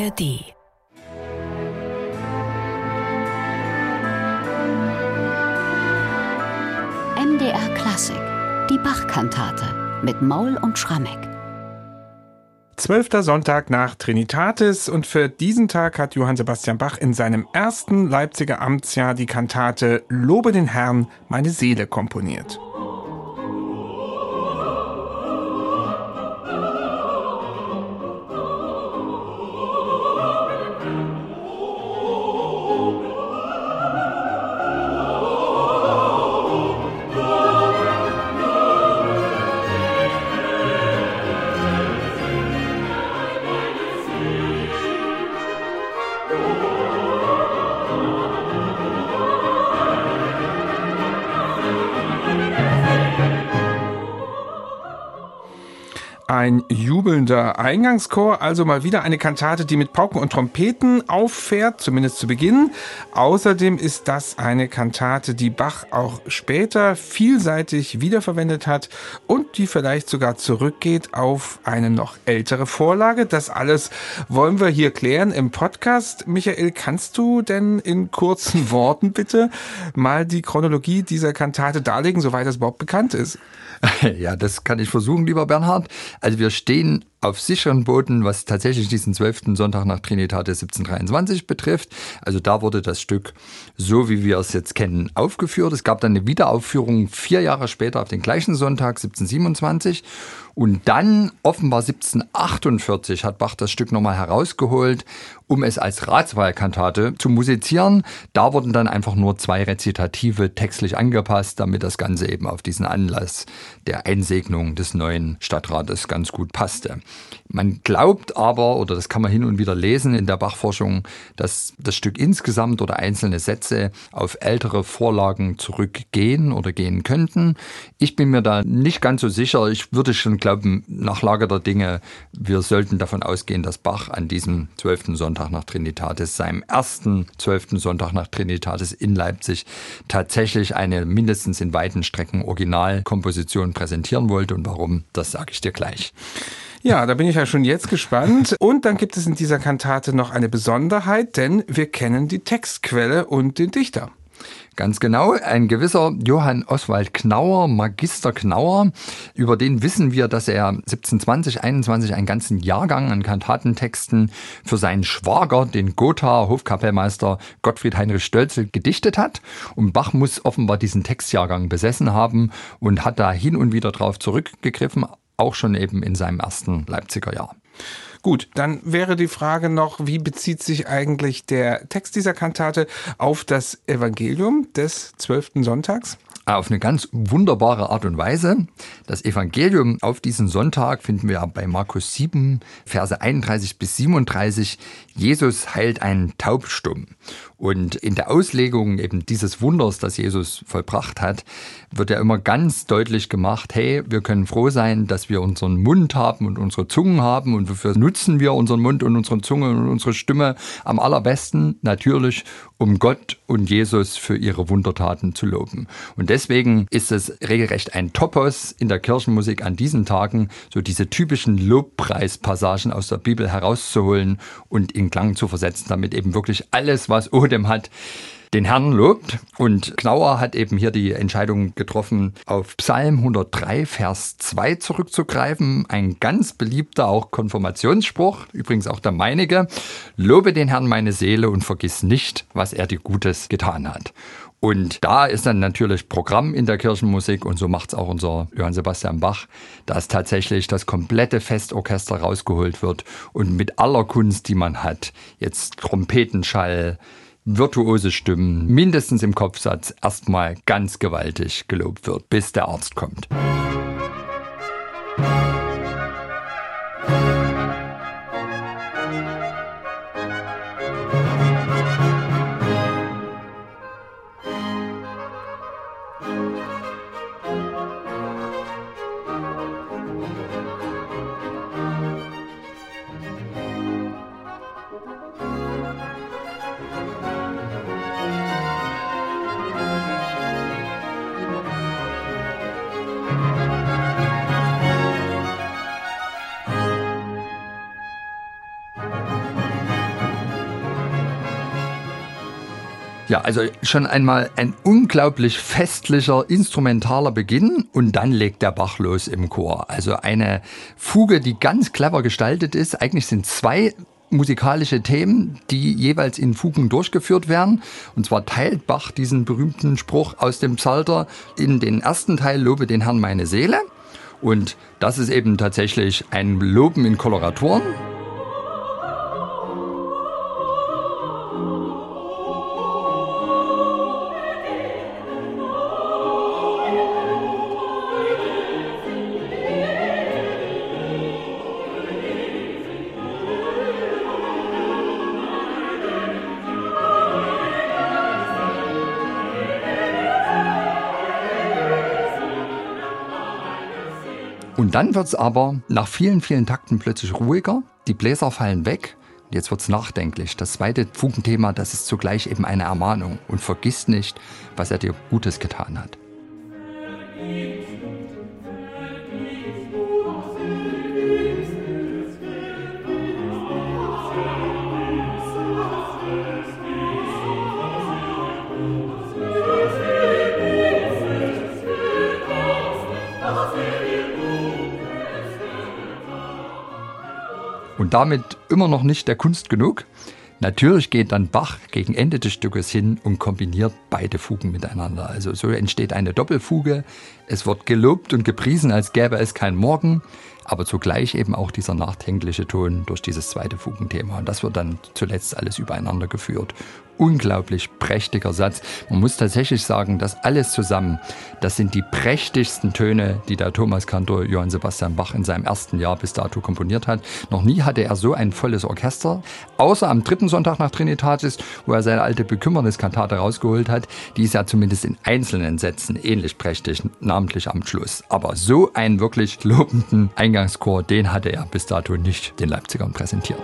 ARD. MDR Klassik, die Bachkantate mit Maul und Schrammeck. Zwölfter Sonntag nach Trinitatis und für diesen Tag hat Johann Sebastian Bach in seinem ersten Leipziger Amtsjahr die Kantate Lobe den Herrn, meine Seele komponiert. Ein jubelnder Eingangschor, also mal wieder eine Kantate, die mit Pauken und Trompeten auffährt, zumindest zu Beginn. Außerdem ist das eine Kantate, die Bach auch später vielseitig wiederverwendet hat und die vielleicht sogar zurückgeht auf eine noch ältere Vorlage. Das alles wollen wir hier klären im Podcast. Michael, kannst du denn in kurzen Worten bitte mal die Chronologie dieser Kantate darlegen, soweit das überhaupt bekannt ist? Ja, das kann ich versuchen, lieber Bernhard. Wir stehen auf sicheren Boden, was tatsächlich diesen 12. Sonntag nach Trinitate 1723 betrifft. Also da wurde das Stück so, wie wir es jetzt kennen, aufgeführt. Es gab dann eine Wiederaufführung vier Jahre später auf den gleichen Sonntag 1727. Und dann, offenbar 1748, hat Bach das Stück nochmal herausgeholt, um es als Ratswahlkantate zu musizieren. Da wurden dann einfach nur zwei Rezitative textlich angepasst, damit das Ganze eben auf diesen Anlass der Einsegnung des neuen Stadtrates ganz gut passte. Man glaubt aber, oder das kann man hin und wieder lesen in der Bachforschung, dass das Stück insgesamt oder einzelne Sätze auf ältere Vorlagen zurückgehen oder gehen könnten. Ich bin mir da nicht ganz so sicher. Ich würde schon glauben, nach Lage der Dinge, wir sollten davon ausgehen, dass Bach an diesem zwölften Sonntag nach Trinitatis, seinem ersten zwölften Sonntag nach Trinitatis in Leipzig, tatsächlich eine mindestens in weiten Strecken Originalkomposition präsentieren wollte. Und warum, das sage ich dir gleich. Ja, da bin ich ja schon jetzt gespannt. Und dann gibt es in dieser Kantate noch eine Besonderheit, denn wir kennen die Textquelle und den Dichter. Ganz genau, ein gewisser Johann Oswald Knauer, Magister Knauer, über den wissen wir, dass er 1720, 21 einen ganzen Jahrgang an Kantatentexten für seinen Schwager, den Gotha Hofkapellmeister Gottfried Heinrich Stölzel, gedichtet hat. Und Bach muss offenbar diesen Textjahrgang besessen haben und hat da hin und wieder drauf zurückgegriffen, auch schon eben in seinem ersten Leipziger Jahr. Gut, dann wäre die Frage noch, wie bezieht sich eigentlich der Text dieser Kantate auf das Evangelium des zwölften Sonntags? Auf eine ganz wunderbare Art und Weise. Das Evangelium auf diesen Sonntag finden wir bei Markus 7, Verse 31 bis 37. Jesus heilt einen Taubstumm. Und in der Auslegung eben dieses Wunders, das Jesus vollbracht hat, wird ja immer ganz deutlich gemacht, hey, wir können froh sein, dass wir unseren Mund haben und unsere Zungen haben und wofür nutzen wir unseren Mund und unsere Zunge und unsere Stimme am allerbesten? Natürlich, um Gott und Jesus für ihre Wundertaten zu loben. Und deswegen ist es regelrecht ein Topos in der Kirchenmusik an diesen Tagen, so diese typischen Lobpreispassagen aus der Bibel herauszuholen und in Klang zu versetzen, damit eben wirklich alles, was Odem hat, den Herrn lobt. Und Knauer hat eben hier die Entscheidung getroffen, auf Psalm 103, Vers 2 zurückzugreifen. Ein ganz beliebter auch Konfirmationsspruch, übrigens auch der meinige. Lobe den Herrn meine Seele und vergiss nicht, was er dir Gutes getan hat. Und da ist dann natürlich Programm in der Kirchenmusik und so macht es auch unser Johann Sebastian Bach, dass tatsächlich das komplette Festorchester rausgeholt wird und mit aller Kunst, die man hat, jetzt Trompetenschall, virtuose Stimmen, mindestens im Kopfsatz, erstmal ganz gewaltig gelobt wird, bis der Arzt kommt. Ja, also schon einmal ein unglaublich festlicher, instrumentaler Beginn und dann legt der Bach los im Chor. Also eine Fuge, die ganz clever gestaltet ist. Eigentlich sind zwei musikalische Themen, die jeweils in Fugen durchgeführt werden. Und zwar teilt Bach diesen berühmten Spruch aus dem Psalter in den ersten Teil Lobe den Herrn meine Seele. Und das ist eben tatsächlich ein Loben in Koloraturen. Und dann wird es aber nach vielen, vielen Takten plötzlich ruhiger. Die Bläser fallen weg. Jetzt wird es nachdenklich. Das zweite Fugenthema, das ist zugleich eben eine Ermahnung. Und vergiss nicht, was er dir Gutes getan hat. Damit immer noch nicht der Kunst genug. Natürlich geht dann Bach gegen Ende des Stückes hin und kombiniert beide Fugen miteinander. Also so entsteht eine Doppelfuge. Es wird gelobt und gepriesen, als gäbe es kein Morgen, aber zugleich eben auch dieser nachdenkliche Ton durch dieses zweite Fugenthema. Und das wird dann zuletzt alles übereinander geführt unglaublich prächtiger Satz. Man muss tatsächlich sagen, das alles zusammen, das sind die prächtigsten Töne, die der Thomas Kantor Johann Sebastian Bach in seinem ersten Jahr bis dato komponiert hat. Noch nie hatte er so ein volles Orchester, außer am dritten Sonntag nach Trinitatis, wo er seine alte Bekümmerniskantate rausgeholt hat. Die ist ja zumindest in einzelnen Sätzen ähnlich prächtig, namentlich am Schluss. Aber so einen wirklich lobenden Eingangschor, den hatte er bis dato nicht den Leipzigern präsentiert.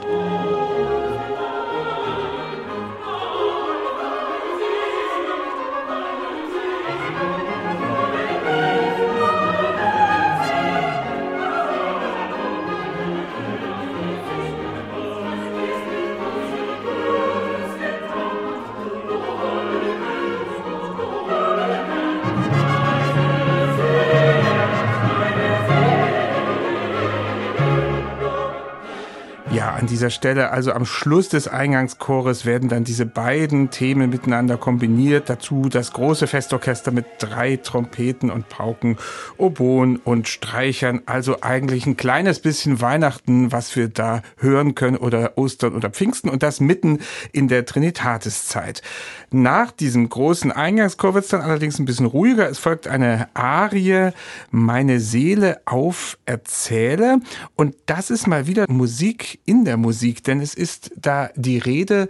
Dieser Stelle, also am Schluss des Eingangschores, werden dann diese beiden Themen miteinander kombiniert. Dazu das große Festorchester mit drei Trompeten und Pauken, Oboen und Streichern. Also eigentlich ein kleines bisschen Weihnachten, was wir da hören können oder Ostern oder Pfingsten und das mitten in der Trinitatiszeit. Nach diesem großen Eingangschor wird es dann allerdings ein bisschen ruhiger. Es folgt eine Arie, meine Seele auferzähle. Und das ist mal wieder Musik in der Musik, denn es ist da die Rede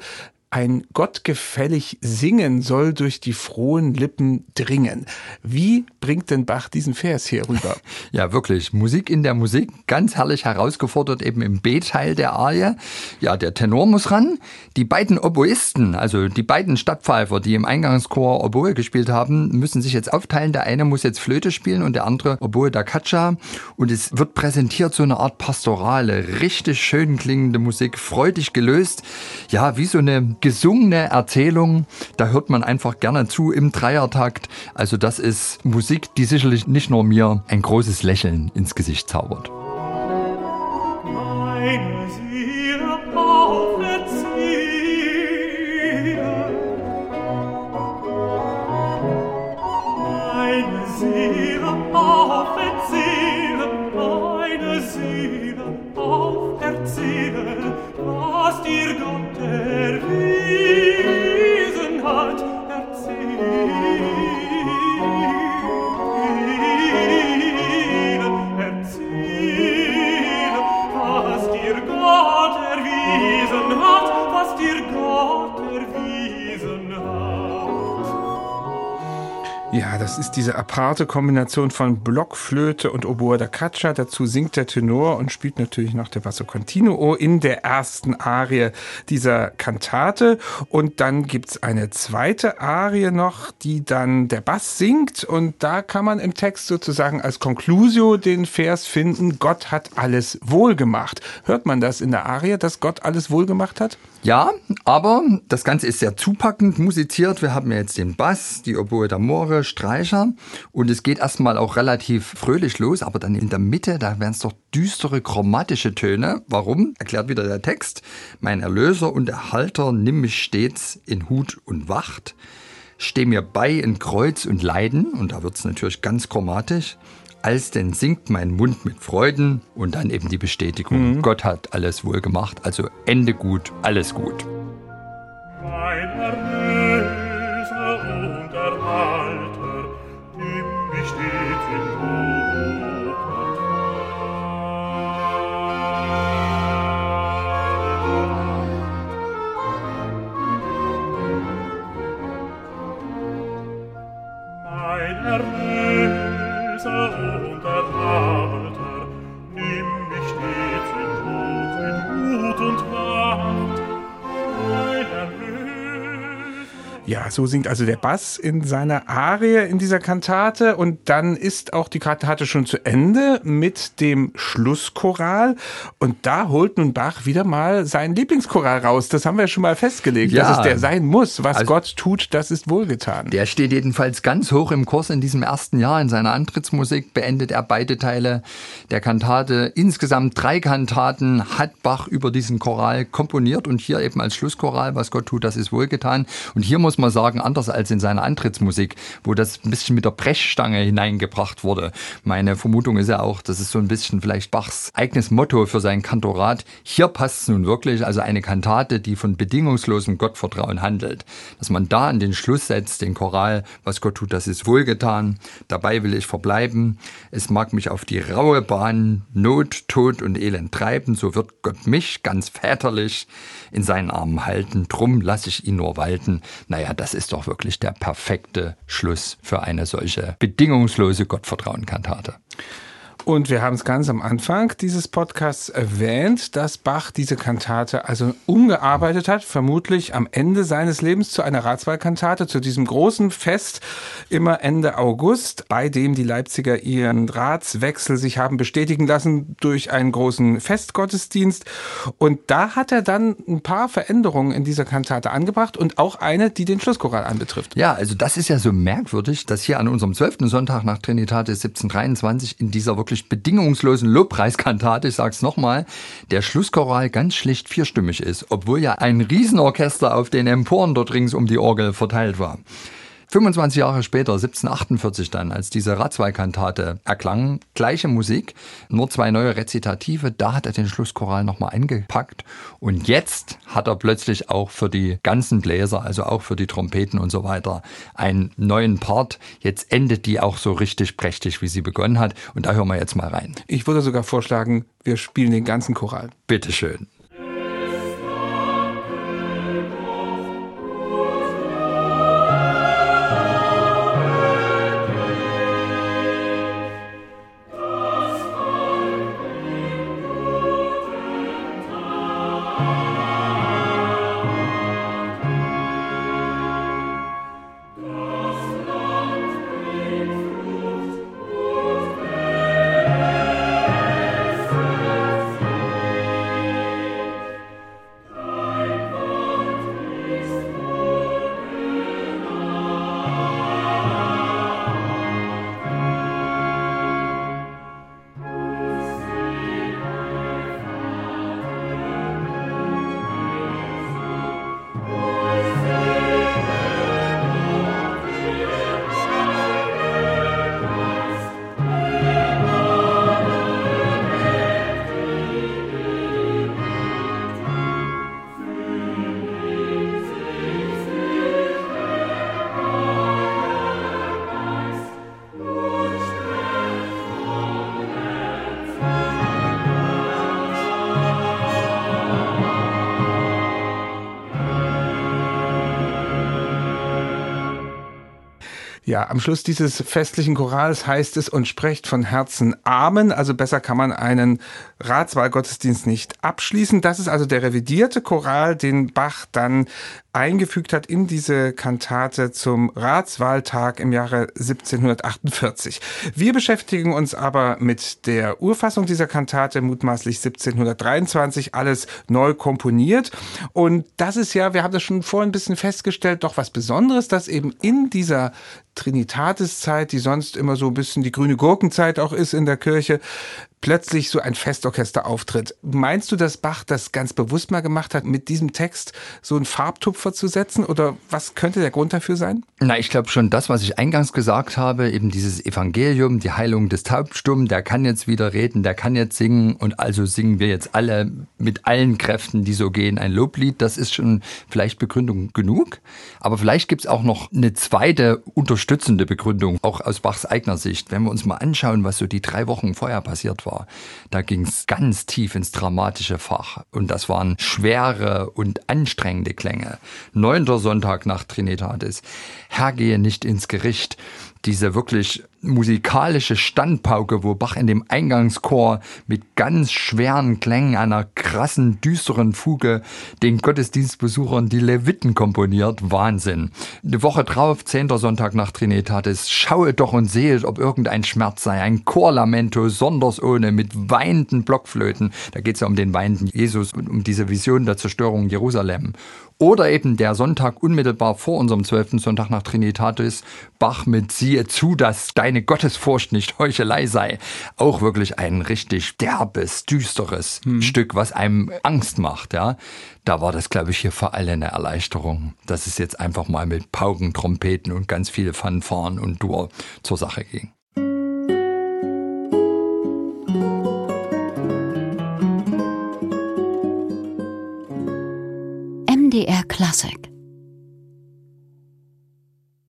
ein gottgefällig Singen soll durch die frohen Lippen dringen. Wie bringt denn Bach diesen Vers hier rüber? Ja, wirklich. Musik in der Musik, ganz herrlich herausgefordert, eben im B-Teil der Arie. Ja, der Tenor muss ran. Die beiden Oboisten, also die beiden Stadtpfeifer, die im Eingangschor Oboe gespielt haben, müssen sich jetzt aufteilen. Der eine muss jetzt Flöte spielen und der andere Oboe da Caccia. Und es wird präsentiert so eine Art pastorale, richtig schön klingende Musik, freudig gelöst. Ja, wie so eine gesungene Erzählung. Da hört man einfach gerne zu im Dreiertakt. Also das ist Musik, die sicherlich nicht nur mir ein großes Lächeln ins Gesicht zaubert. Seele Seele auferzähle, was dir Gott das ist diese aparte Kombination von Blockflöte und Oboe da Caccia. Dazu singt der Tenor und spielt natürlich noch der Basso Continuo in der ersten Arie dieser Kantate. Und dann gibt's eine zweite Arie noch, die dann der Bass singt. Und da kann man im Text sozusagen als Conclusio den Vers finden, Gott hat alles wohl gemacht. Hört man das in der Arie, dass Gott alles wohl gemacht hat? Ja, aber das Ganze ist sehr zupackend musiziert. Wir haben ja jetzt den Bass, die Oboe d'Amore, Streicher und es geht erstmal auch relativ fröhlich los, aber dann in der Mitte, da werden es doch düstere chromatische Töne. Warum? Erklärt wieder der Text. Mein Erlöser und Erhalter nimm mich stets in Hut und Wacht. Steh mir bei in Kreuz und Leiden und da wird es natürlich ganz chromatisch als denn singt mein Mund mit Freuden und dann eben die Bestätigung, mhm. Gott hat alles wohl gemacht, also Ende gut, alles gut. Ja, so singt also der Bass in seiner Arie in dieser Kantate und dann ist auch die Kantate schon zu Ende mit dem Schlusschoral und da holt nun Bach wieder mal seinen Lieblingschoral raus. Das haben wir schon mal festgelegt, ja. dass es der sein muss. Was also, Gott tut, das ist wohlgetan. Der steht jedenfalls ganz hoch im Kurs in diesem ersten Jahr. In seiner Antrittsmusik beendet er beide Teile der Kantate. Insgesamt drei Kantaten hat Bach über diesen Choral komponiert und hier eben als Schlusschoral, was Gott tut, das ist wohlgetan. Und hier muss muss man sagen, anders als in seiner Antrittsmusik, wo das ein bisschen mit der Brechstange hineingebracht wurde. Meine Vermutung ist ja auch, das ist so ein bisschen vielleicht Bachs eigenes Motto für sein Kantorat. Hier passt es nun wirklich, also eine Kantate, die von bedingungslosem Gottvertrauen handelt. Dass man da an den Schluss setzt, den Choral, was Gott tut, das ist wohlgetan. Dabei will ich verbleiben. Es mag mich auf die raue Bahn Not, Tod und Elend treiben, so wird Gott mich ganz väterlich in seinen Armen halten. Drum lasse ich ihn nur walten. Naja, naja, das ist doch wirklich der perfekte Schluss für eine solche bedingungslose Gottvertrauen-Kantate. Und wir haben es ganz am Anfang dieses Podcasts erwähnt, dass Bach diese Kantate also umgearbeitet hat, vermutlich am Ende seines Lebens zu einer Ratswahlkantate, zu diesem großen Fest immer Ende August, bei dem die Leipziger ihren Ratswechsel sich haben bestätigen lassen durch einen großen Festgottesdienst. Und da hat er dann ein paar Veränderungen in dieser Kantate angebracht und auch eine, die den Schlusschoral anbetrifft. Ja, also das ist ja so merkwürdig, dass hier an unserem 12. Sonntag nach Trinitatis 1723 in dieser wirklich wirklich bedingungslosen Lobpreiskantate, ich sag's nochmal, der Schlusschoral ganz schlicht vierstimmig ist, obwohl ja ein Riesenorchester auf den Emporen dort rings um die Orgel verteilt war. 25 Jahre später, 1748 dann, als diese Ratzwei-Kantate erklang, gleiche Musik, nur zwei neue Rezitative, da hat er den Schlusschoral nochmal eingepackt und jetzt hat er plötzlich auch für die ganzen Bläser, also auch für die Trompeten und so weiter, einen neuen Part. Jetzt endet die auch so richtig prächtig, wie sie begonnen hat und da hören wir jetzt mal rein. Ich würde sogar vorschlagen, wir spielen den ganzen Choral. Bitteschön. Ja, am Schluss dieses festlichen Chorals heißt es und sprecht von Herzen Amen. Also besser kann man einen Ratswahlgottesdienst nicht abschließen. Das ist also der revidierte Choral, den Bach dann eingefügt hat in diese Kantate zum Ratswahltag im Jahre 1748. Wir beschäftigen uns aber mit der Urfassung dieser Kantate, mutmaßlich 1723, alles neu komponiert. Und das ist ja, wir haben das schon vorhin ein bisschen festgestellt, doch was Besonderes, dass eben in dieser Trinitatiszeit, die sonst immer so ein bisschen die grüne Gurkenzeit auch ist in der Kirche, plötzlich so ein Festorchester auftritt. Meinst du, dass Bach das ganz bewusst mal gemacht hat, mit diesem Text so einen Farbtupfer zu setzen? Oder was könnte der Grund dafür sein? Na, ich glaube schon das, was ich eingangs gesagt habe, eben dieses Evangelium, die Heilung des Taubstummen, der kann jetzt wieder reden, der kann jetzt singen und also singen wir jetzt alle mit allen Kräften, die so gehen, ein Loblied. Das ist schon vielleicht Begründung genug. Aber vielleicht gibt es auch noch eine zweite unterstützende Begründung, auch aus Bachs eigener Sicht. Wenn wir uns mal anschauen, was so die drei Wochen vorher passiert war, da ging es ganz tief ins dramatische Fach. Und das waren schwere und anstrengende Klänge. Neunter Sonntag nach Trinitatis. Herr gehe nicht ins Gericht diese wirklich musikalische Standpauke, wo Bach in dem Eingangschor mit ganz schweren Klängen einer krassen, düsteren Fuge den Gottesdienstbesuchern die Leviten komponiert. Wahnsinn. Eine Woche drauf, zehnter Sonntag nach Trinitatis, schaue doch und sehet, ob irgendein Schmerz sei. Ein Chorlamento, sonders ohne, mit weinenden Blockflöten. Da geht es ja um den weinenden Jesus und um diese Vision der Zerstörung Jerusalem. Oder eben der Sonntag unmittelbar vor unserem zwölften Sonntag nach Trinitatis, Bach mit Siehe zu, dass deine Gottesfurcht nicht Heuchelei sei. Auch wirklich ein richtig derbes, düsteres hm. Stück, was einem Angst macht, ja. Da war das, glaube ich, hier für alle eine Erleichterung, dass es jetzt einfach mal mit Pauken, Trompeten und ganz viele Fanfaren und Dur zur Sache ging. MDR Classic